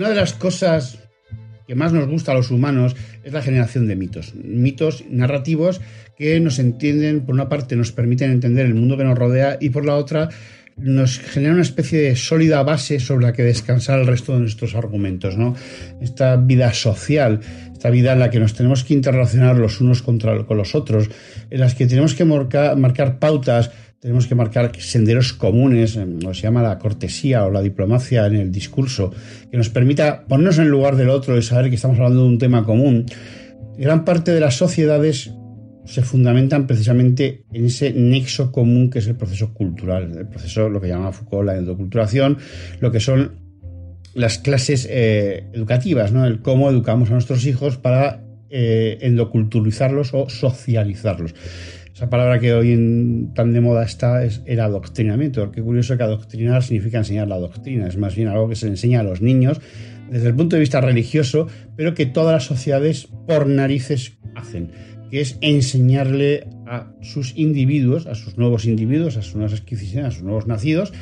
Una de las cosas que más nos gusta a los humanos es la generación de mitos. Mitos narrativos que nos entienden, por una parte, nos permiten entender el mundo que nos rodea y por la otra, nos generan una especie de sólida base sobre la que descansar el resto de nuestros argumentos. ¿no? Esta vida social, esta vida en la que nos tenemos que interrelacionar los unos contra, con los otros, en las que tenemos que marcar pautas tenemos que marcar senderos comunes, lo se llama la cortesía o la diplomacia en el discurso, que nos permita ponernos en el lugar del otro y saber que estamos hablando de un tema común. Gran parte de las sociedades se fundamentan precisamente en ese nexo común que es el proceso cultural, el proceso, lo que llama Foucault la endoculturación, lo que son las clases eh, educativas, ¿no? el cómo educamos a nuestros hijos para eh, endoculturizarlos o socializarlos. Esa palabra que hoy en, tan de moda está es el adoctrinamiento. Qué curioso que adoctrinar significa enseñar la doctrina. Es más bien algo que se le enseña a los niños desde el punto de vista religioso, pero que todas las sociedades por narices hacen, que es enseñarle a sus individuos, a sus nuevos individuos, a sus nuevas adquisiciones, a sus nuevos nacidos,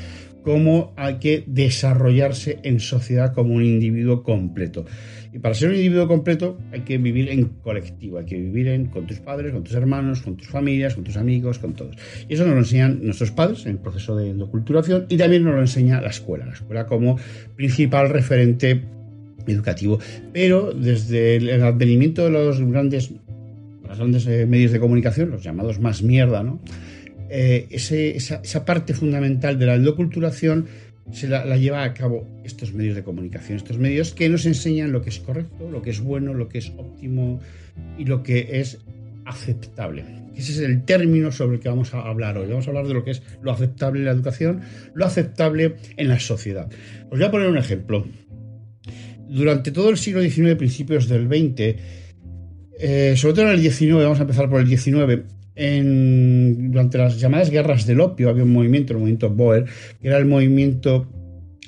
cómo hay que desarrollarse en sociedad como un individuo completo. Y para ser un individuo completo hay que vivir en colectivo, hay que vivir en, con tus padres, con tus hermanos, con tus familias, con tus amigos, con todos. Y eso nos lo enseñan nuestros padres en el proceso de endoculturación y también nos lo enseña la escuela, la escuela como principal referente educativo. Pero desde el advenimiento de los grandes, los grandes eh, medios de comunicación, los llamados más mierda, ¿no? Eh, ese, esa, parte fundamental de la endoculturación se la, la, lleva a cabo estos medios de comunicación, estos medios que nos enseñan lo que es correcto, lo que es bueno, lo que es óptimo y lo que es aceptable. Ese es el término sobre el que vamos a hablar hoy. Vamos a hablar de lo que es lo aceptable en la educación, lo aceptable en la sociedad. Os voy a poner un ejemplo. Durante todo el siglo XIX, principios del XX, eh, sobre todo en el XIX, vamos a empezar por el XIX, durante las llamadas guerras del opio había un movimiento, el movimiento Boer, que era el movimiento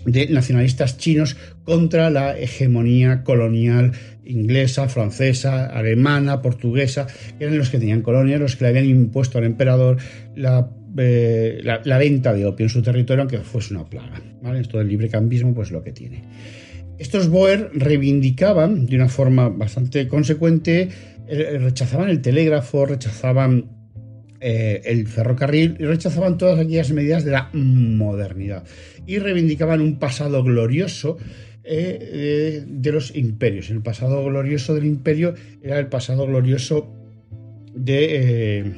de nacionalistas chinos contra la hegemonía colonial inglesa, francesa, alemana, portuguesa, que eran los que tenían colonias, los que le habían impuesto al emperador la, eh, venta de opio en su territorio, aunque fuese una plaga. ¿vale? Esto del libre cambismo, pues lo que tiene. Estos Boer reivindicaban de una forma bastante consecuente, rechazaban el telégrafo, rechazaban eh, el ferrocarril y rechazaban todas aquellas medidas de la modernidad y reivindicaban un pasado glorioso eh, de, de, los imperios. El pasado glorioso del imperio era el pasado glorioso de... Eh,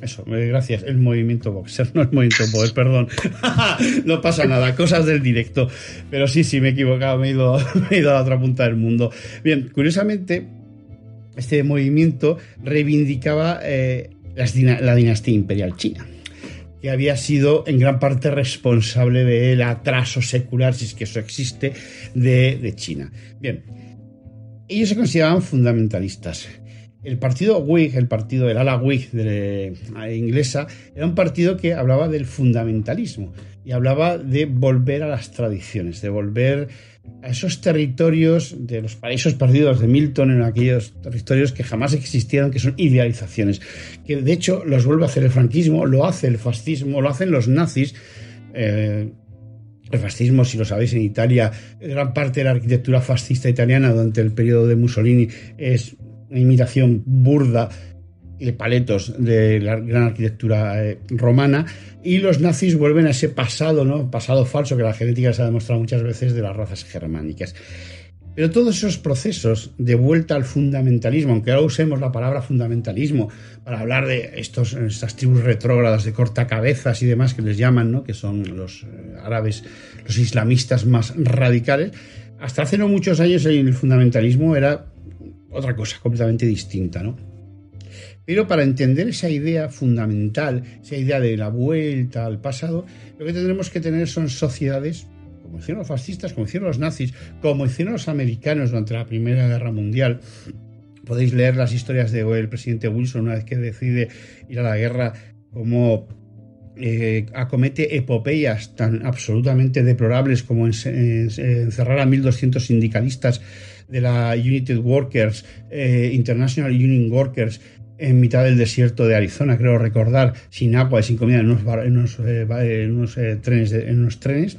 eso, gracias, el movimiento boxer, no el movimiento boxer, perdón. no pasa nada, cosas del directo. Pero sí, sí, me he equivocado, me he ido, me he ido a la otra punta del mundo. Bien, curiosamente, este movimiento reivindicaba eh, la dinastía imperial china, que había sido en gran parte responsable del atraso secular, si es que eso existe, de, China. Bien, ellos se consideraban fundamentalistas. El partido Whig, el partido del ala Whig de, inglesa, era un partido que hablaba del fundamentalismo y hablaba de volver a las tradiciones, de volver a esos territorios de los paraísos perdidos de Milton, en aquellos territorios que jamás existieron, que son idealizaciones, que de hecho los vuelve a hacer el franquismo, lo hace el fascismo, lo hacen los nazis. Eh, el fascismo, si lo sabéis, en Italia, gran parte de la arquitectura fascista italiana durante el periodo de Mussolini es una imitación burda paletos de la gran arquitectura eh, romana y los nazis vuelven a ese pasado, ¿no? Pasado falso que la genética se ha demostrado muchas veces de las razas germánicas. Pero todos esos procesos de vuelta al fundamentalismo, aunque ahora usemos la palabra fundamentalismo para hablar de estos, estas tribus retrógradas de cortacabezas y demás que les llaman, ¿no? que son los eh, árabes, los islamistas más radicales, hasta hace no muchos años el fundamentalismo era otra cosa completamente distinta. ¿no? Pero para entender esa idea fundamental, esa idea de la vuelta al pasado, lo que tendremos que tener son sociedades, como hicieron los fascistas, como hicieron los nazis, como hicieron los americanos durante la Primera Guerra Mundial. Podéis leer las historias del presidente Wilson una vez que decide ir a la guerra, como eh, acomete epopeyas tan absolutamente deplorables como encerrar a 1.200 sindicalistas de la United Workers, eh, International Union Workers, en mitad del desierto de Arizona, creo recordar, sin agua y sin comida en unos, eh, eh, trenes, en unos trenes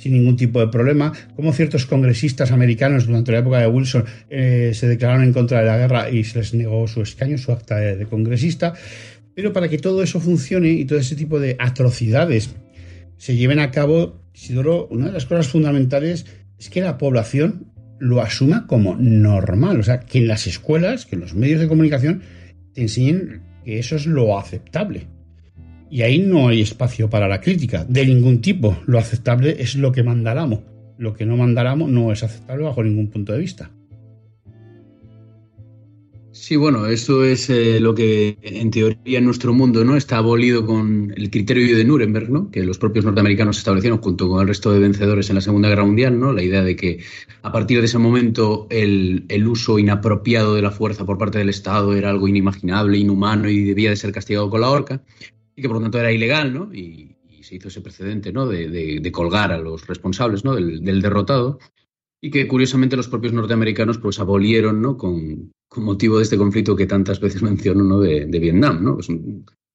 sin ningún tipo de problema, como ciertos congresistas americanos durante la época de Wilson eh, se declararon en contra de la guerra y se les negó su escaño, su acta de, congresista. Pero para que todo eso funcione y todo ese tipo de atrocidades se lleven a cabo, Isidoro, una de las cosas fundamentales es que la población lo asuma como normal. O sea, que en las escuelas, que en los medios de comunicación, enseñen que eso es lo aceptable. Y ahí no hay espacio para la crítica, de ningún tipo. Lo aceptable es lo que mandáramos. Lo que no mandáramos no es aceptable bajo ningún punto de vista. Sí, bueno, eso es eh, lo que en teoría en nuestro mundo no está abolido con el criterio de Nuremberg, ¿no? que los propios norteamericanos establecieron junto con el resto de vencedores en la Segunda Guerra Mundial, ¿no? la idea de que a partir de ese momento el, uso inapropiado de la fuerza por parte del Estado era algo inimaginable, inhumano y debía de ser castigado con la horca, y que por lo tanto era ilegal, ¿no? y, se hizo ese precedente ¿no? de, colgar a los responsables ¿no? del, del derrotado y que curiosamente los propios norteamericanos pues abolieron ¿no? con, con motivo de este conflicto que tantas veces menciono ¿no? de, Vietnam. ¿no? Es,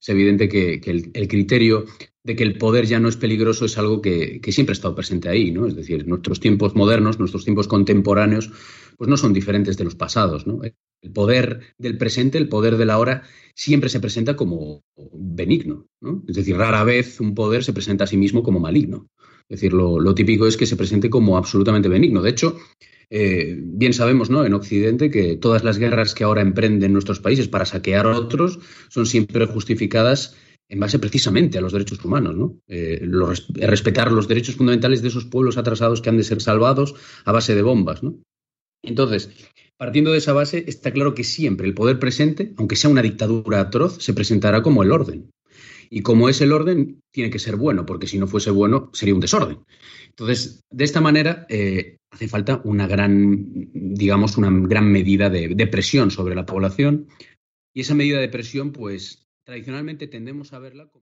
evidente que, el, criterio de que el poder ya no es peligroso es algo que, siempre ha estado presente ahí. ¿no? Es decir, nuestros tiempos modernos, nuestros tiempos contemporáneos, pues no son diferentes de los pasados. ¿no? El poder del presente, el poder de la hora, siempre se presenta como benigno. ¿no? Es decir, rara vez un poder se presenta a sí mismo como maligno. Es decir, lo, lo típico es que se presente como absolutamente benigno. De hecho, eh, bien sabemos ¿no? en Occidente que todas las guerras que ahora emprenden nuestros países para saquear a otros son siempre justificadas en base precisamente a los derechos humanos, ¿no? Eh, respetar los derechos fundamentales de esos pueblos atrasados que han de ser salvados a base de bombas. ¿no? Entonces, partiendo de esa base, está claro que siempre el poder presente, aunque sea una dictadura atroz, se presentará como el orden. Y como es el orden, tiene que ser bueno, porque si no fuese bueno, sería un desorden. Entonces, de esta manera, eh, hace falta una gran, digamos, una gran medida de, de, presión sobre la población. Y esa medida de presión, pues, tradicionalmente tendemos a verla como...